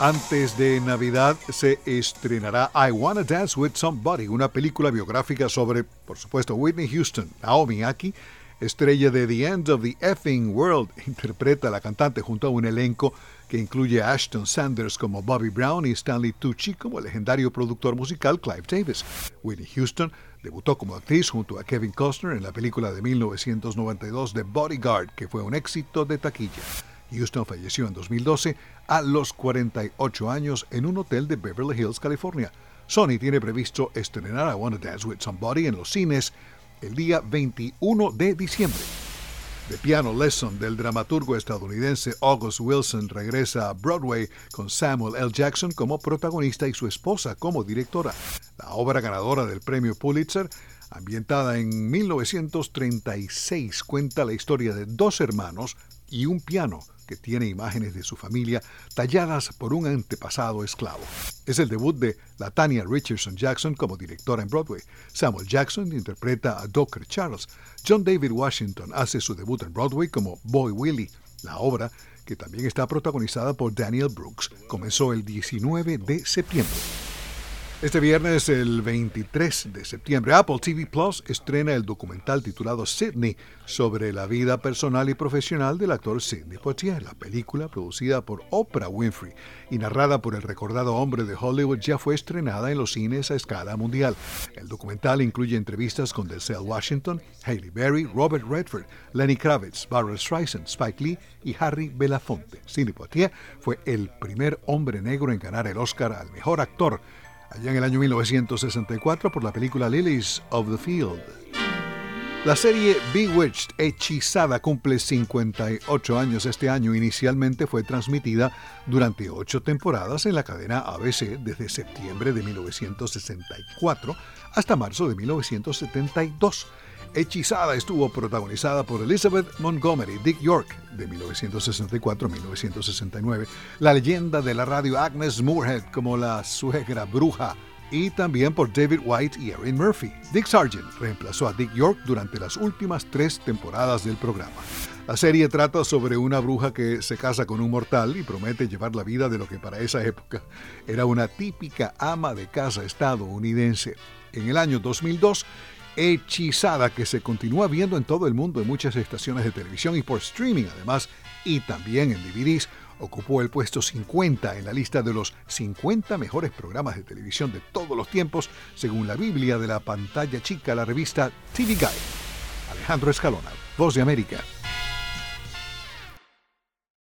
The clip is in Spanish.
Antes de Navidad se estrenará I Wanna Dance with Somebody, una película biográfica sobre, por supuesto, Whitney Houston. Naomi Aki, estrella de The End of the Effing World, interpreta a la cantante junto a un elenco que incluye a Ashton Sanders como Bobby Brown y Stanley Tucci como el legendario productor musical Clive Davis. Whitney Houston debutó como actriz junto a Kevin Costner en la película de 1992 The Bodyguard, que fue un éxito de taquilla. Houston falleció en 2012 a los 48 años en un hotel de Beverly Hills, California. Sony tiene previsto estrenar I Wanna Dance with Somebody en los cines el día 21 de diciembre. The Piano Lesson del dramaturgo estadounidense August Wilson regresa a Broadway con Samuel L. Jackson como protagonista y su esposa como directora. La obra ganadora del premio Pulitzer, ambientada en 1936, cuenta la historia de dos hermanos y un piano que tiene imágenes de su familia talladas por un antepasado esclavo. Es el debut de Latania Richardson Jackson como directora en Broadway. Samuel Jackson interpreta a Docker Charles. John David Washington hace su debut en Broadway como Boy Willie. La obra, que también está protagonizada por Daniel Brooks, comenzó el 19 de septiembre. Este viernes, el 23 de septiembre, Apple TV Plus estrena el documental titulado Sydney sobre la vida personal y profesional del actor Sidney Poitier. La película, producida por Oprah Winfrey y narrada por el recordado hombre de Hollywood, ya fue estrenada en los cines a escala mundial. El documental incluye entrevistas con Denzel Washington, Hailey Berry, Robert Redford, Lenny Kravitz, Barbara Streisand, Spike Lee y Harry Belafonte. Sidney Poitier fue el primer hombre negro en ganar el Oscar al mejor actor allá en el año 1964 por la película Lilies of the Field. La serie Bewitched, Hechizada, cumple 58 años este año. Inicialmente fue transmitida durante ocho temporadas en la cadena ABC desde septiembre de 1964 hasta marzo de 1972. Hechizada estuvo protagonizada por Elizabeth Montgomery, Dick York, de 1964 1969, la leyenda de la radio Agnes Moorehead como la suegra bruja, y también por David White y Erin Murphy. Dick Sargent reemplazó a Dick York durante las últimas tres temporadas del programa. La serie trata sobre una bruja que se casa con un mortal y promete llevar la vida de lo que para esa época era una típica ama de casa estadounidense. En el año 2002, hechizada que se continúa viendo en todo el mundo en muchas estaciones de televisión y por streaming además, y también en DVDs, ocupó el puesto 50 en la lista de los 50 mejores programas de televisión de todos los tiempos, según la Biblia de la pantalla chica, la revista TV Guide. Alejandro Escalona, Voz de América.